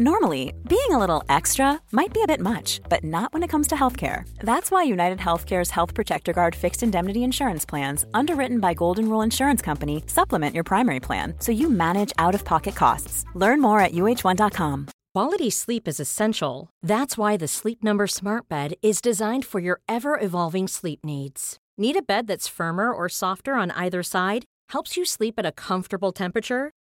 Normally, being a little extra might be a bit much, but not when it comes to healthcare. That's why United Healthcare's Health Protector Guard fixed indemnity insurance plans, underwritten by Golden Rule Insurance Company, supplement your primary plan so you manage out of pocket costs. Learn more at uh1.com. Quality sleep is essential. That's why the Sleep Number Smart Bed is designed for your ever evolving sleep needs. Need a bed that's firmer or softer on either side? Helps you sleep at a comfortable temperature?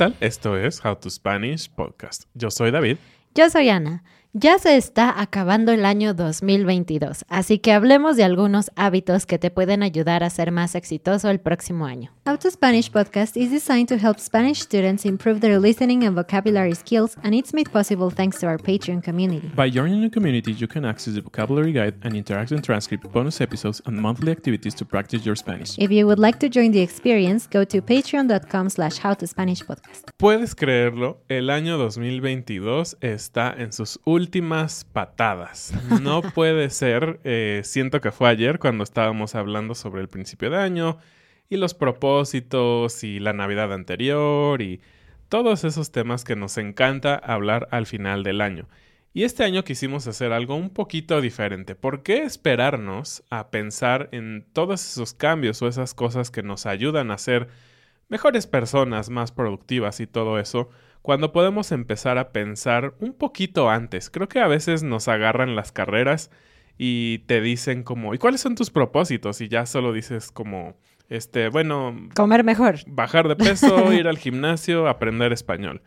tal? Esto es How to Spanish Podcast. Yo soy David. Yo soy Ana. Ya se está acabando el año 2022, así que hablemos de algunos hábitos que te pueden ayudar a ser más exitoso el próximo año. How to Spanish podcast is designed to help Spanish students improve their listening and vocabulary skills, and it's made possible thanks to our Patreon community. By joining the community, you can access the vocabulary guide and interactive transcript, bonus episodes, and monthly activities to practice your Spanish. If you would like to join the experience, go to patreon.com slash howtospanishpodcast. Puedes creerlo, el año 2022 está en sus últimas patadas. No puede ser, eh, siento que fue ayer cuando estábamos hablando sobre el principio de año y los propósitos y la Navidad anterior y todos esos temas que nos encanta hablar al final del año. Y este año quisimos hacer algo un poquito diferente. ¿Por qué esperarnos a pensar en todos esos cambios o esas cosas que nos ayudan a ser mejores personas, más productivas y todo eso? Cuando podemos empezar a pensar un poquito antes. Creo que a veces nos agarran las carreras y te dicen como, ¿y cuáles son tus propósitos? Y ya solo dices como, este, bueno... Comer mejor. Bajar de peso, ir al gimnasio, aprender español.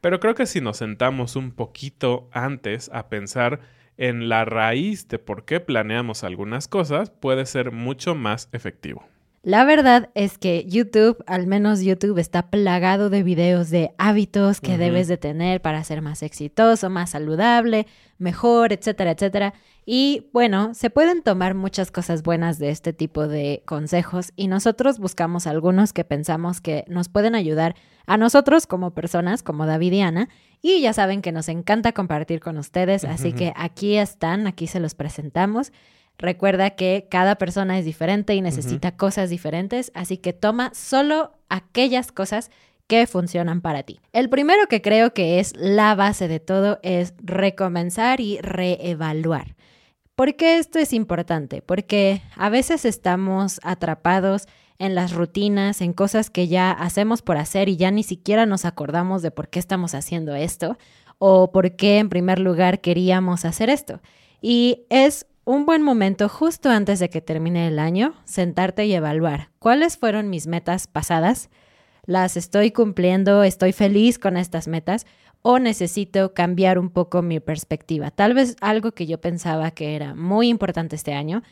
Pero creo que si nos sentamos un poquito antes a pensar en la raíz de por qué planeamos algunas cosas, puede ser mucho más efectivo. La verdad es que YouTube, al menos YouTube, está plagado de videos de hábitos que debes de tener para ser más exitoso, más saludable, mejor, etcétera, etcétera. Y bueno, se pueden tomar muchas cosas buenas de este tipo de consejos y nosotros buscamos algunos que pensamos que nos pueden ayudar a nosotros como personas, como David y Ana. Y ya saben que nos encanta compartir con ustedes, así que aquí están, aquí se los presentamos. Recuerda que cada persona es diferente y necesita cosas diferentes, así que toma solo aquellas cosas que funcionan para ti. El primero que creo que es la base de todo es recomenzar y reevaluar. ¿Por qué esto es importante? Porque a veces estamos atrapados en las rutinas, en cosas que ya hacemos por hacer y ya ni siquiera nos acordamos de por qué estamos haciendo esto o por qué en primer lugar queríamos hacer esto. Y es un buen momento justo antes de que termine el año, sentarte y evaluar cuáles fueron mis metas pasadas, las estoy cumpliendo, estoy feliz con estas metas o necesito cambiar un poco mi perspectiva. Tal vez algo que yo pensaba que era muy importante este año,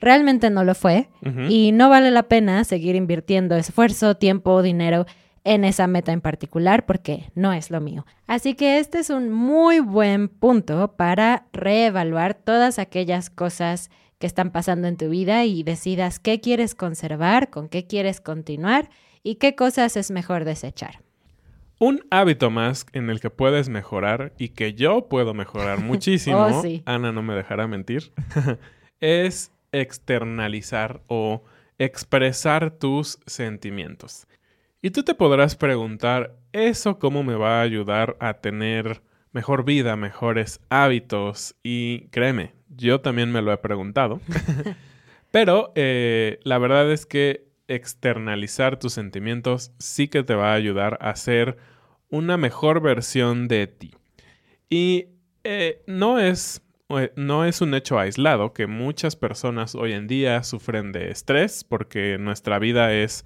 realmente no lo fue y no vale la pena seguir invirtiendo esfuerzo, tiempo, dinero en esa meta en particular porque no es lo mío. Así que este es un muy buen punto para reevaluar todas aquellas cosas que están pasando en tu vida y decidas qué quieres conservar, con qué quieres continuar y qué cosas es mejor desechar. Un hábito más en el que puedes mejorar y que yo puedo mejorar muchísimo, Oh, sí. Ana no me dejará mentir, es externalizar o expresar tus sentimientos. Y tú te podrás preguntar, ¿eso cómo me va a ayudar a tener mejor vida, mejores hábitos? Y créeme, yo también me lo he preguntado. Pero eh, la verdad es que externalizar tus sentimientos sí que te va a ayudar a ser una mejor versión de ti. Y eh, no es eh, no es un hecho aislado que muchas personas hoy en día sufren de estrés porque nuestra vida es,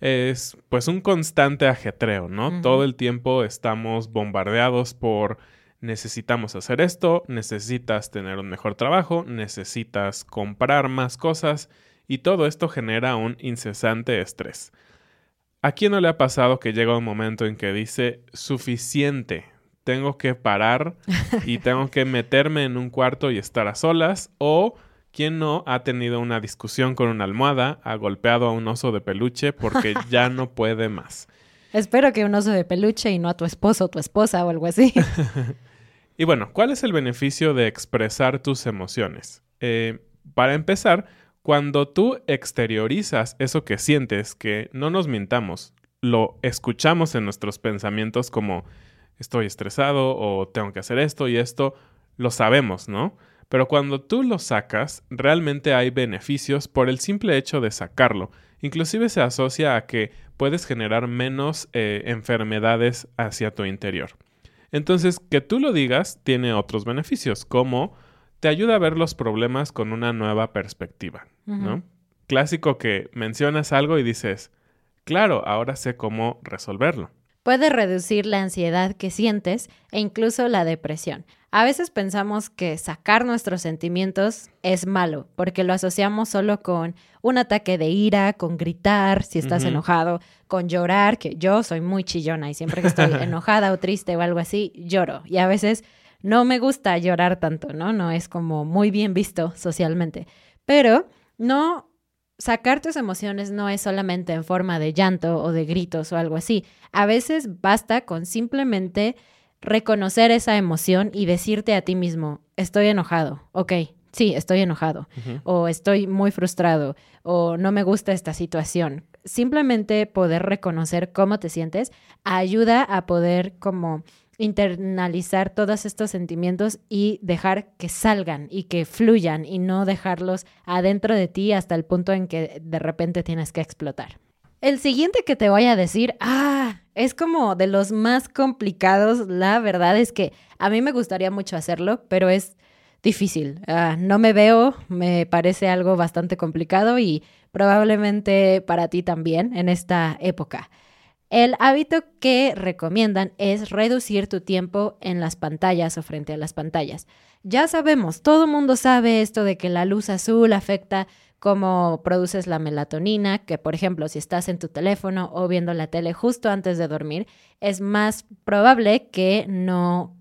es pues un constante ajetreo, ¿no? Todo el tiempo estamos bombardeados por necesitamos hacer esto, necesitas tener un mejor trabajo, necesitas comprar más cosas y todo esto genera un incesante estrés. ¿A quién no le ha pasado que llega un momento en que dice suficiente? Tengo que parar y tengo que meterme en un cuarto y estar a solas. O quien no ha tenido una discusión con una almohada, ha golpeado a un oso de peluche porque ya no puede más. Espero que un oso de peluche y no a tu esposo o tu esposa o algo así. Y bueno, ¿cuál es el beneficio de expresar tus emociones? Eh, para empezar, cuando tú exteriorizas eso que sientes, que no nos mintamos, lo escuchamos en nuestros pensamientos como estoy estresado o tengo que hacer esto y esto, lo sabemos, ¿no? Pero cuando tú lo sacas, realmente hay beneficios por el simple hecho de sacarlo. Inclusive se asocia a que puedes generar menos eh, enfermedades hacia tu interior. Entonces, que tú lo digas tiene otros beneficios, como te ayuda a ver los problemas con una nueva perspectiva, ¿no? Clásico que mencionas algo y dices, claro, ahora sé cómo resolverlo. Puede reducir la ansiedad que sientes e incluso la depresión. A veces pensamos que sacar nuestros sentimientos es malo, porque lo asociamos solo con un ataque de ira, con gritar si estás enojado, con llorar, que yo soy muy chillona y siempre que estoy enojada o triste o algo así, lloro. Y a veces no me gusta llorar tanto, ¿no? No es como muy bien visto socialmente. Pero no sacar tus emociones no es solamente en forma de llanto o de gritos o algo así. A veces basta con simplemente reconocer esa emoción y decirte a ti mismo, estoy enojado, ok, sí, estoy enojado, o estoy muy frustrado, o no me gusta esta situación. Simplemente poder reconocer cómo te sientes ayuda a poder como internalizar todos estos sentimientos y dejar que salgan y que fluyan y no dejarlos adentro de ti hasta el punto en que de repente tienes que explotar. El siguiente que te voy a decir, ah, es como de los más complicados. La verdad es que a mí me gustaría mucho hacerlo, pero es difícil. Ah, no me veo, me parece algo bastante complicado y probablemente para ti también en esta época. El hábito que recomiendan es reducir tu tiempo en las pantallas o frente a las pantallas. Ya sabemos, todo el mundo sabe esto de que la luz azul afecta cómo produces la melatonina, que por ejemplo si estás en tu teléfono o viendo la tele justo antes de dormir, es más probable que no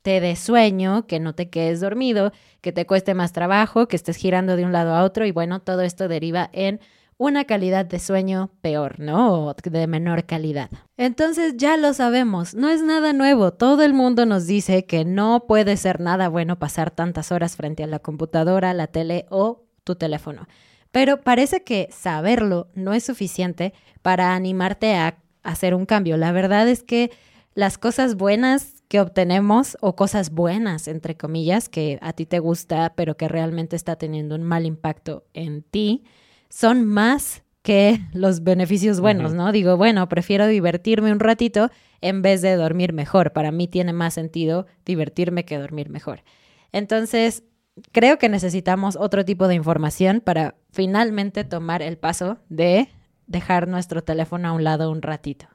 te dé sueño, que no te quedes dormido, que te cueste más trabajo, que estés girando de un lado a otro y bueno, todo esto deriva en una calidad de sueño peor, ¿no? O de menor calidad. Entonces ya lo sabemos, no es nada nuevo. Todo el mundo nos dice que no puede ser nada bueno pasar tantas horas frente a la computadora, la tele o tu teléfono. Pero parece que saberlo no es suficiente para animarte a hacer un cambio. La verdad es que las cosas buenas que obtenemos o cosas buenas, entre comillas, que a ti te gusta, pero que realmente está teniendo un mal impacto en ti, son más que los beneficios buenos. ¿no? Digo, bueno, prefiero divertirme un ratito en vez de dormir mejor. Para mí tiene más sentido divertirme que dormir mejor. Entonces, creo que necesitamos otro tipo de información para finalmente tomar el paso de dejar nuestro teléfono a un lado un ratito.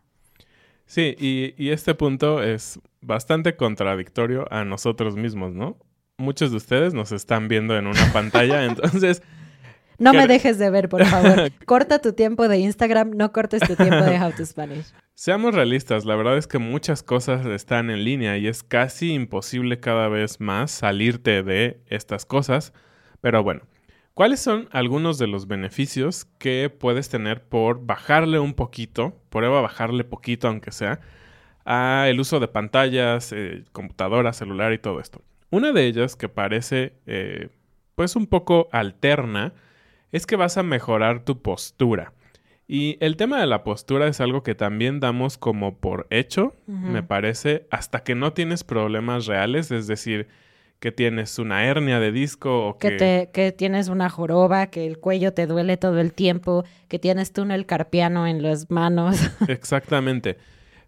Sí, y, y este punto es bastante contradictorio a nosotros mismos, ¿no? Muchos de ustedes nos están viendo en una pantalla, entonces No me dejes de ver, por favor. Corta tu tiempo de Instagram, no cortes tu tiempo de How to Spanish. Seamos realistas, la verdad es que muchas cosas están en línea y es casi imposible cada vez más salirte de estas cosas. Pero bueno, ¿cuáles son algunos de los beneficios que puedes tener por bajarle un poquito, prueba bajarle poquito aunque sea, a el uso de pantallas, eh, computadora, celular y todo esto. Una de ellas que parece eh, pues un poco alterna es que vas a mejorar tu postura. Y el tema de la postura es algo que también damos como por hecho, me parece, hasta que no tienes problemas reales, es decir, que tienes una hernia de disco o que... Que, que tienes una joroba, que el cuello te duele todo el tiempo, que tienes túnel carpiano en las manos. Exactamente.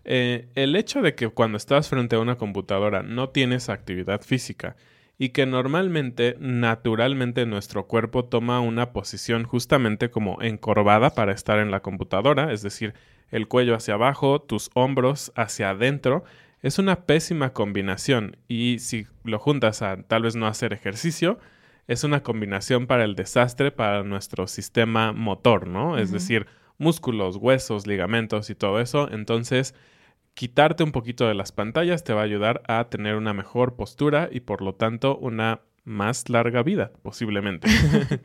Eh, el hecho de que cuando estás frente a una computadora no tienes actividad física y que normalmente, naturalmente, nuestro cuerpo toma una posición justamente como encorvada para estar en la computadora, es decir, el cuello hacia abajo, tus hombros hacia adentro, es una pésima combinación y si lo juntas a tal vez no hacer ejercicio, es una combinación para el desastre para nuestro sistema motor, ¿no? Es decir, músculos, huesos, ligamentos y todo eso. Entonces, quitarte un poquito de las pantallas te va a ayudar a tener una mejor postura y por lo tanto una más larga vida, posiblemente.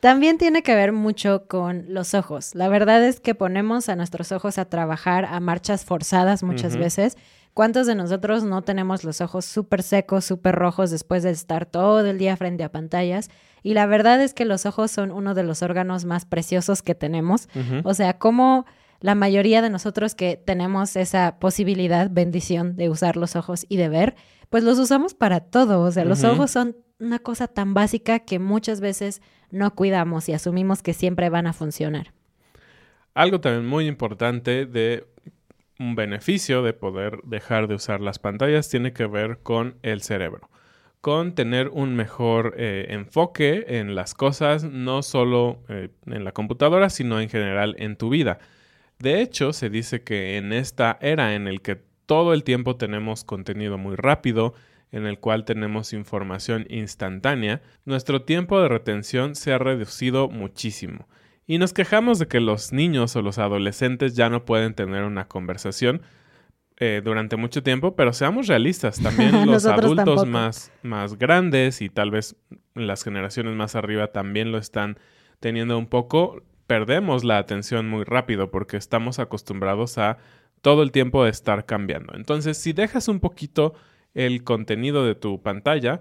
También tiene que ver mucho con los ojos. La verdad es que ponemos a nuestros ojos a trabajar a marchas forzadas muchas veces. ¿Cuántos de nosotros no tenemos los ojos súper secos, súper rojos después de estar todo el día frente a pantallas? Y la verdad es que los ojos son uno de los órganos más preciosos que tenemos. O sea, ¿cómo la mayoría de nosotros que tenemos esa posibilidad, bendición de usar los ojos y de ver, pues los usamos para todo. O sea, los ojos son una cosa tan básica que muchas veces no cuidamos y asumimos que siempre van a funcionar. Algo también muy importante de un beneficio de poder dejar de usar las pantallas tiene que ver con el cerebro, con tener un mejor eh, enfoque en las cosas, no solo eh, en la computadora, sino en general en tu vida. De hecho, se dice que en esta era en el que todo el tiempo tenemos contenido muy rápido, en el cual tenemos información instantánea, nuestro tiempo de retención se ha reducido muchísimo. Y nos quejamos de que los niños o los adolescentes ya no pueden tener una conversación eh, durante mucho tiempo, pero seamos realistas, también los adultos más, más grandes y tal vez las generaciones más arriba también lo están teniendo un poco perdemos la atención muy rápido porque estamos acostumbrados a todo el tiempo de estar cambiando. Entonces, si dejas un poquito el contenido de tu pantalla,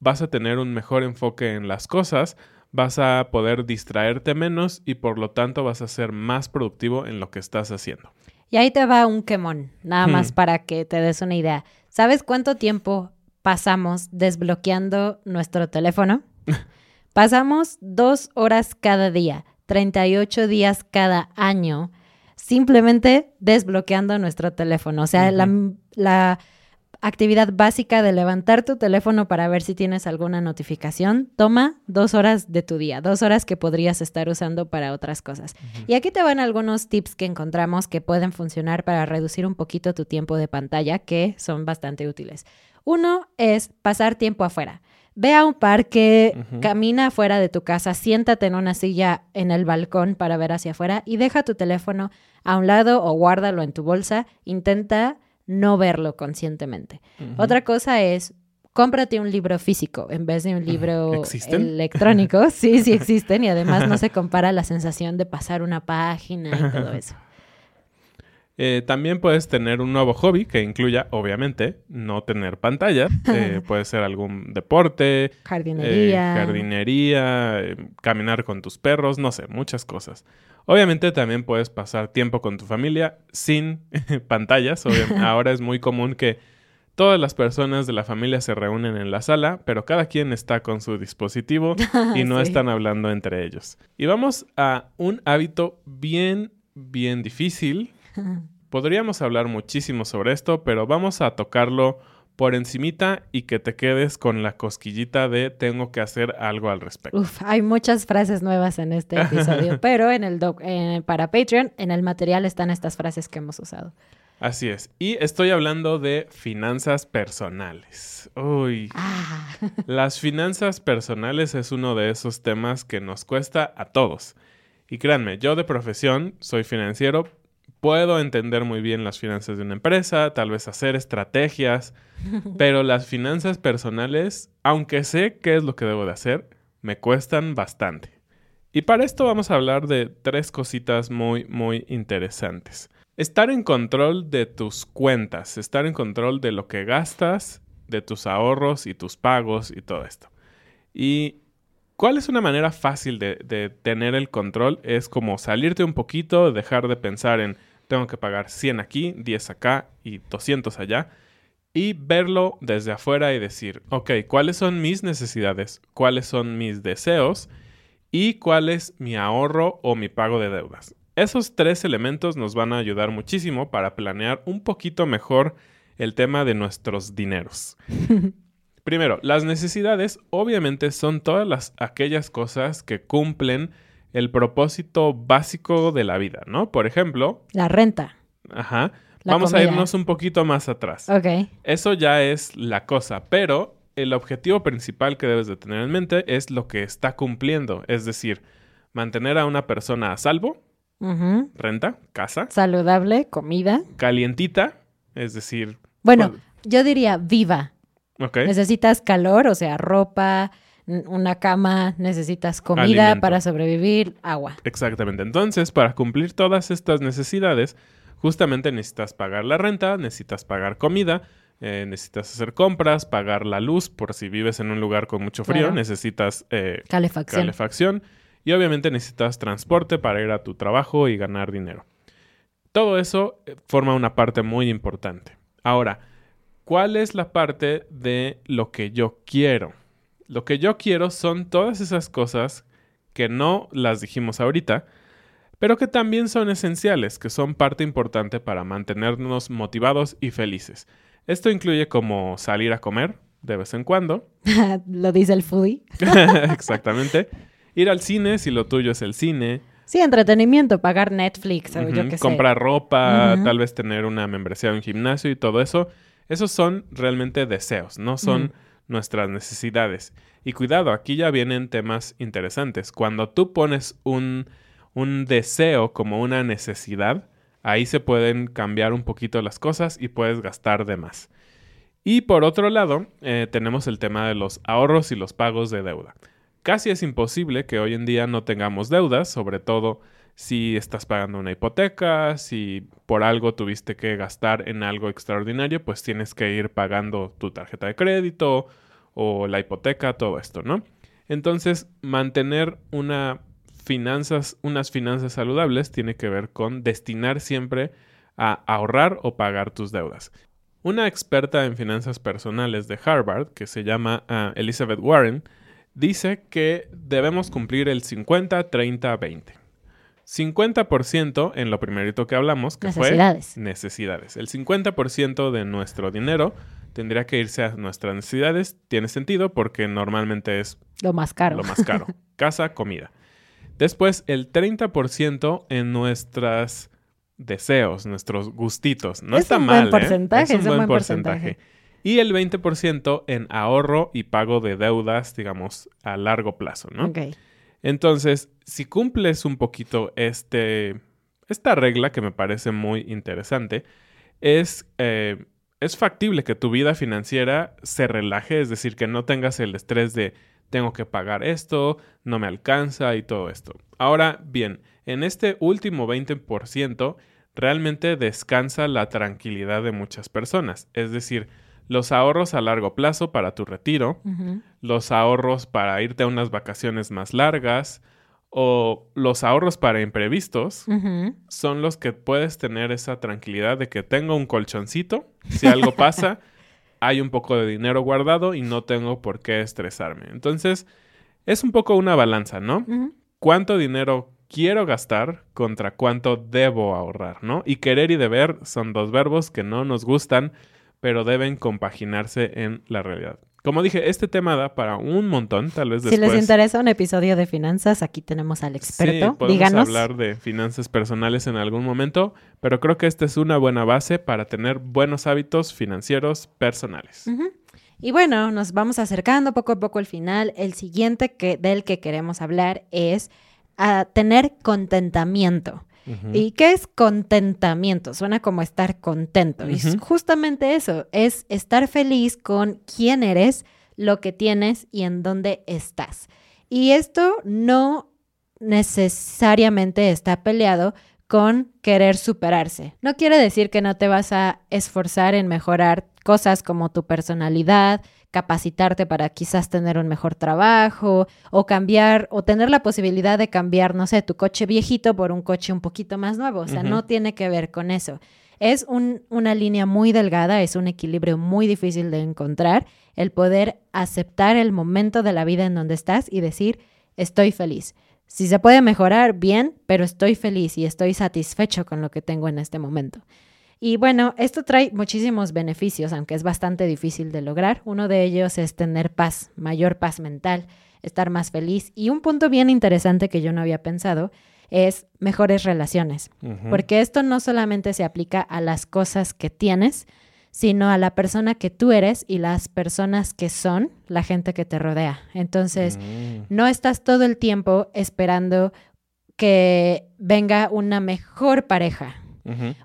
vas a tener un mejor enfoque en las cosas, vas a poder distraerte menos y por lo tanto vas a ser más productivo en lo que estás haciendo. Y ahí te va un quemón, nada más para que te des una idea. ¿Sabes cuánto tiempo pasamos desbloqueando nuestro teléfono? pasamos dos horas cada día. 38 días cada año simplemente desbloqueando nuestro teléfono. O sea, la, actividad básica de levantar tu teléfono para ver si tienes alguna notificación toma dos horas de tu día, dos horas que podrías estar usando para otras cosas. Y aquí te van algunos tips que encontramos que pueden funcionar para reducir un poquito tu tiempo de pantalla, que son bastante útiles. Uno es pasar tiempo afuera. Ve a un parque, camina afuera de tu casa, siéntate en una silla en el balcón para ver hacia afuera y deja tu teléfono a un lado o guárdalo en tu bolsa. Intenta no verlo conscientemente. Otra cosa es cómprate un libro físico en vez de un libro electrónico. Sí, sí existen y además no se compara la sensación de pasar una página y todo eso. Eh, también puedes tener un nuevo hobby que incluya, obviamente, no tener pantalla. Eh, puede ser algún deporte, jardinería, eh, jardinería caminar con tus perros, no sé, muchas cosas. Obviamente también puedes pasar tiempo con tu familia sin pantallas. Ahora es muy común que todas las personas de la familia se reúnen en la sala, pero cada quien está con su dispositivo y no están hablando entre ellos. Y vamos a un hábito bien, bien difícil Podríamos hablar muchísimo sobre esto, pero vamos a tocarlo por encimita y que te quedes con la cosquillita de tengo que hacer algo al respecto. Uf, hay muchas frases nuevas en este episodio, pero en el para Patreon, en el material están estas frases que hemos usado. Así es. Y estoy hablando de finanzas personales. Uy. Ah. Las finanzas personales es uno de esos temas que nos cuesta a todos. Y créanme, yo de profesión soy financiero, puedo entender muy bien las finanzas de una empresa, tal vez hacer estrategias, pero las finanzas personales, aunque sé qué es lo que debo de hacer, me cuestan bastante. Y para esto vamos a hablar de tres cositas muy, muy interesantes. estar en control de tus cuentas, estar en control de lo que gastas, de tus ahorros y tus pagos y todo esto. ¿Y cuál es una manera fácil de, de tener el control? Es como salirte un poquito, dejar de pensar en tengo que pagar 100 aquí, 10 acá y 200 allá. Y verlo desde afuera y decir, ok, ¿cuáles son mis necesidades? ¿Cuáles son mis deseos? ¿Y cuál es mi ahorro o mi pago de deudas? Esos tres elementos nos van a ayudar muchísimo para planear un poquito mejor el tema de nuestros dineros. Primero, las necesidades obviamente son todas las, aquellas cosas que cumplen el propósito básico de la vida, ¿no? Por ejemplo... La renta. Ajá. La Vamos a irnos un poquito más atrás. Ok. Eso ya es la cosa, pero el objetivo principal que debes de tener en mente es lo que está cumpliendo, es decir, mantener a una persona a salvo, Ujú. renta, casa, Saludable, comida. calientita, es decir, Bueno, yo diría viva. ok, Necesitas calor, o sea, ropa, una cama, necesitas comida Alimento. para sobrevivir, agua. exactamente. Entonces, para cumplir todas estas necesidades, justamente necesitas pagar la renta, necesitas pagar comida, eh, necesitas hacer compras, pagar la luz por si vives en un lugar con mucho frío, Claro. necesitas eh, Calefacción. calefacción y obviamente necesitas transporte para ir a tu trabajo y ganar dinero. Todo eso eh, forma una parte muy importante. Ahora, ¿cuál es la parte de lo que yo quiero? Lo que yo quiero son todas esas cosas que no las dijimos ahorita, pero que también son esenciales, que son parte importante para mantenernos motivados y felices. Esto incluye como salir a comer de vez en cuando, Lo dice el foodie. Exactamente. Ir al cine, si lo tuyo es el cine. Sí, entretenimiento, pagar Netflix o yo qué sé. Comprar ropa, tal vez tener una membresía en un gimnasio y todo eso. Esos son realmente deseos, no son. Nuestras necesidades. Y cuidado, aquí ya vienen temas interesantes. Cuando tú pones un, un deseo como una necesidad, ahí se pueden cambiar un poquito las cosas y puedes gastar de más. Y por otro lado, eh, tenemos el tema de los ahorros y los pagos de deuda. Casi es imposible que hoy en día no tengamos deudas, sobre todo si estás pagando una hipoteca, si por algo tuviste que gastar en algo extraordinario, pues tienes que ir pagando tu tarjeta de crédito o la hipoteca, todo esto, ¿no? Entonces, mantener finanzas, unas finanzas saludables tiene que ver con destinar siempre a ahorrar o pagar tus deudas. Una experta en finanzas personales de Harvard, que se llama ah, Elizabeth Warren, dice que debemos cumplir el 50-30-20. 50% en lo primerito que hablamos, que Necesidades. fue necesidades. El 50% de nuestro dinero tendría que irse a nuestras necesidades. Tiene sentido porque normalmente es Lo más caro. lo más caro. Casa, comida. Después, el 30% en nuestros deseos, nuestros gustitos. No Es está un buen mal, ¿eh? porcentaje, es un buen porcentaje. Y el 20% en ahorro y pago de deudas, digamos, a largo plazo, ¿no? Ok. Entonces, si cumples un poquito este, esta regla que me parece muy interesante, es, eh, es factible que tu vida financiera se relaje, es decir, que no tengas el estrés de tengo que pagar esto, no me alcanza y todo esto. Ahora bien, en este último 20% realmente descansa la tranquilidad de muchas personas, es decir, los ahorros a largo plazo para tu retiro, los ahorros para irte a unas vacaciones más largas o los ahorros para imprevistos son los que puedes tener esa tranquilidad de que tengo un colchoncito, si algo pasa, hay un poco de dinero guardado y no tengo por qué estresarme. Entonces, es un poco una balanza, ¿no? ¿Cuánto dinero quiero gastar contra cuánto debo ahorrar, ¿no? Y querer y deber son dos verbos que no nos gustan, pero deben compaginarse en la realidad. Como dije, este tema da para un montón, tal vez Si después. les interesa un episodio de finanzas, aquí tenemos al Sí, experto. podemos Díganos. hablar de finanzas personales en algún momento, pero creo que esta es una buena base para tener buenos hábitos financieros personales. Y bueno, nos vamos acercando poco a poco al final. El siguiente que, del que queremos hablar es a tener contentamiento. ¿Y qué es contentamiento? Suena como estar contento. Y es justamente eso, es estar feliz con quién eres, lo que tienes y en dónde estás. Y esto no necesariamente está peleado con querer superarse. No quiere decir que no te vas a esforzar en mejorar cosas como tu personalidad, capacitarte para quizás tener un mejor trabajo o cambiar o tener la posibilidad de cambiar, no sé, tu coche viejito por un coche un poquito más nuevo. O sea, no tiene que ver con eso. Es una línea muy delgada, es un equilibrio muy difícil de encontrar, el poder aceptar el momento de la vida en donde estás y decir, estoy feliz. Si se puede mejorar, bien, pero estoy feliz y estoy satisfecho con lo que tengo en este momento. Y bueno, esto trae muchísimos beneficios, aunque es bastante difícil de lograr. Uno de ellos es tener paz, mayor paz mental, estar más feliz. Y un punto bien interesante que yo no había pensado es mejores relaciones, porque esto no solamente se aplica a las cosas que tienes, sino a la persona que tú eres y las personas que son la gente que te rodea. Entonces, mm. no estás todo el tiempo esperando que venga una mejor pareja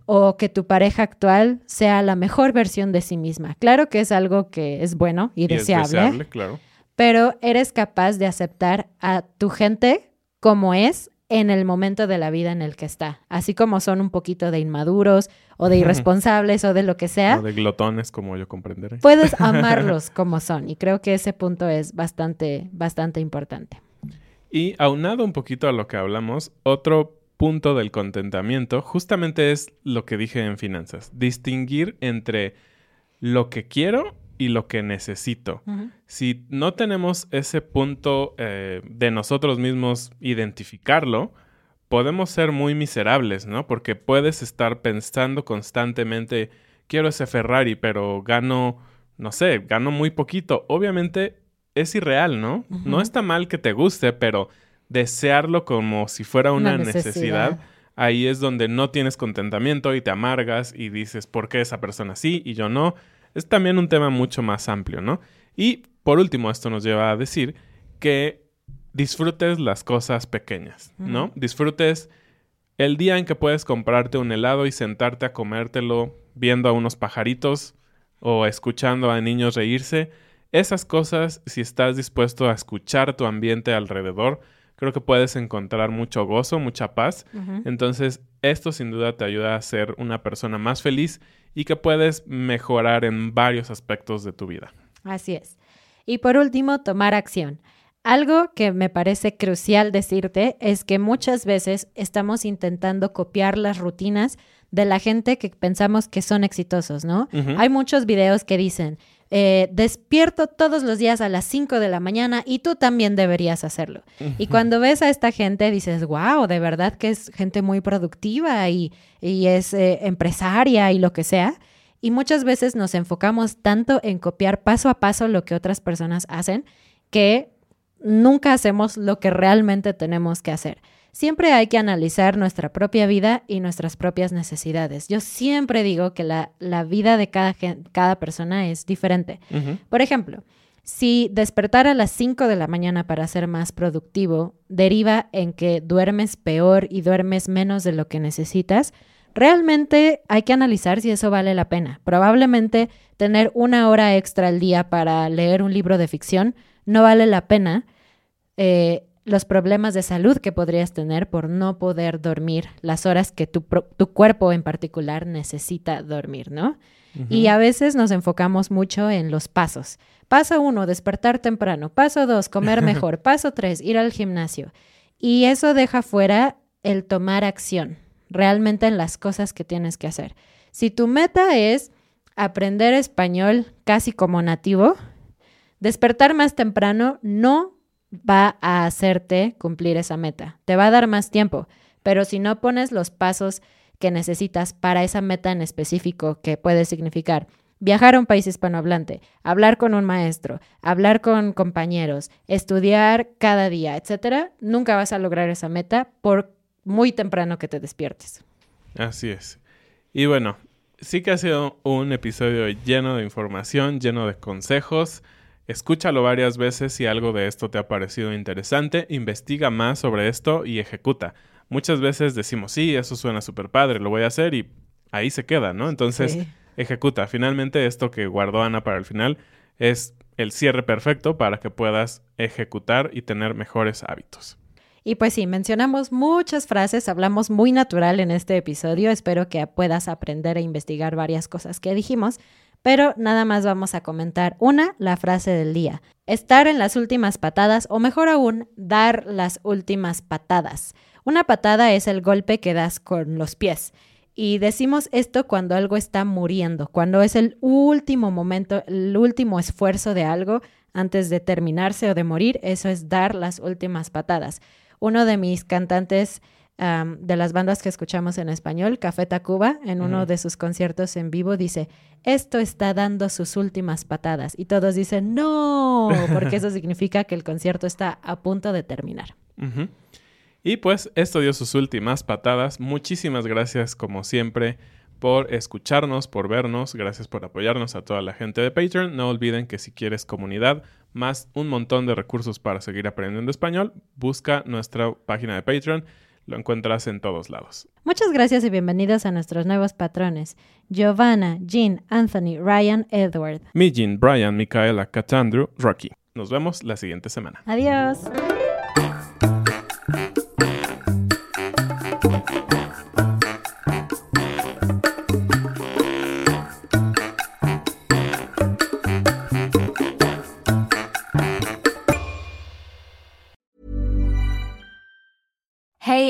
o que tu pareja actual sea la mejor versión de sí misma. Claro que es algo que es bueno y, deseable, claro. pero eres capaz de aceptar a tu gente como es en el momento de la vida en el que está. Así como son un poquito de inmaduros o de irresponsables o de lo que sea. O de glotones, como yo comprenderé. Puedes amarlos como son y creo que ese punto es bastante, bastante importante. Y aunado un poquito a lo que hablamos, otro punto del contentamiento justamente es lo que dije en finanzas, distinguir entre lo que quiero y lo que necesito. Si no tenemos ese punto eh, de nosotros mismos identificarlo, podemos ser muy miserables, ¿no? Porque puedes estar pensando constantemente, quiero ese Ferrari, pero gano, no sé, gano muy poquito. Obviamente es irreal, ¿no? No está mal que te guste, pero desearlo como si fuera una, necesidad. ahí es donde no tienes contentamiento y te amargas y dices, ¿por qué esa persona sí y yo no? es también un tema mucho más amplio, ¿no? Y por último, esto nos lleva a decir que disfrutes las cosas pequeñas, ¿no? Disfrutes el día en que puedes comprarte un helado y sentarte a comértelo viendo a unos pajaritos o escuchando a niños reírse. Esas cosas, si estás dispuesto a escuchar tu ambiente alrededor, creo que puedes encontrar mucho gozo, mucha paz. Entonces, esto sin duda te ayuda a ser una persona más feliz y que puedes mejorar en varios aspectos de tu vida. Así es. Y por último, tomar acción. Algo que me parece crucial decirte es que muchas veces estamos intentando copiar las rutinas de la gente que pensamos que son exitosos, ¿no? Hay muchos videos que dicen, eh, despierto todos los días a las 5 de la mañana y tú también deberías hacerlo. Y cuando ves a esta gente dices, wow, de verdad que es gente muy productiva y, es eh, empresaria y lo que sea. Y muchas veces nos enfocamos tanto en copiar paso a paso lo que otras personas hacen que nunca hacemos lo que realmente tenemos que hacer siempre hay que analizar nuestra propia vida y nuestras propias necesidades. Yo siempre digo que la, vida de cada, cada, persona es diferente. Por ejemplo, si despertar a las 5 de la mañana para ser más productivo deriva en que duermes peor y duermes menos de lo que necesitas, realmente hay que analizar si eso vale la pena. Probablemente tener una hora extra al día para leer un libro de ficción no vale la pena. Eh, los problemas de salud que podrías tener por no poder dormir las horas que tu, tu cuerpo en particular necesita dormir, ¿no? Y a veces nos enfocamos mucho en los pasos. Paso uno, despertar temprano. Paso dos, comer mejor. Paso tres, ir al gimnasio. Y eso deja fuera el tomar acción realmente en las cosas que tienes que hacer. Si tu meta es aprender español casi como nativo, despertar más temprano no va a hacerte cumplir esa meta. Te va a dar más tiempo, pero si no pones los pasos que necesitas para esa meta en específico, que puede significar viajar a un país hispanohablante, hablar con un maestro, hablar con compañeros, estudiar cada día, etcétera, nunca vas a lograr esa meta por muy temprano que te despiertes. Así es. Y bueno, sí que ha sido un episodio lleno de información, lleno de consejos. Escúchalo varias veces si algo de esto te ha parecido interesante, investiga más sobre esto y ejecuta. Muchas veces decimos, sí, eso suena súper padre, lo voy a hacer y ahí se queda, ¿no? Entonces, ejecuta. Finalmente, esto que guardó Ana para el final es el cierre perfecto para que puedas ejecutar y tener mejores hábitos. Y pues sí, mencionamos muchas frases, hablamos muy natural en este episodio, espero que puedas aprender a investigar varias cosas que dijimos, pero nada más vamos a comentar una, la frase del día. Estar en las últimas patadas o mejor aún, dar las últimas patadas. Una patada es el golpe que das con los pies. Y decimos esto cuando algo está muriendo, cuando es el último momento, el último esfuerzo de algo antes de terminarse o de morir, eso es dar las últimas patadas. Uno de mis cantantes de las bandas que escuchamos en español, Café Tacuba, en uno de sus conciertos en vivo, dice, esto está dando sus últimas patadas. Y todos dicen, no, porque eso significa que el concierto está a punto de terminar. Y pues esto dio sus últimas patadas. Muchísimas gracias como siempre por escucharnos, por vernos, gracias por apoyarnos a toda la gente de Patreon. No olviden que si quieres comunidad, más un montón de recursos para seguir aprendiendo español, busca nuestra página de Patreon lo encuentras en todos lados. Muchas gracias y bienvenidos a nuestros nuevos patrones. Giovanna, Jean, Anthony, Ryan, Edward. Mi Jean, Brian, Micaela, Catandrew, Rocky. Nos vemos la siguiente semana. Adiós.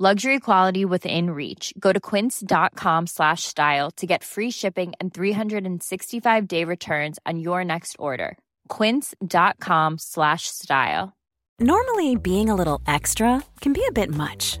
Luxury quality within reach. Go to quince.com slash style to get free shipping and 365 day returns on your next order. Quince.com slash style. Normally, being a little extra can be a bit much,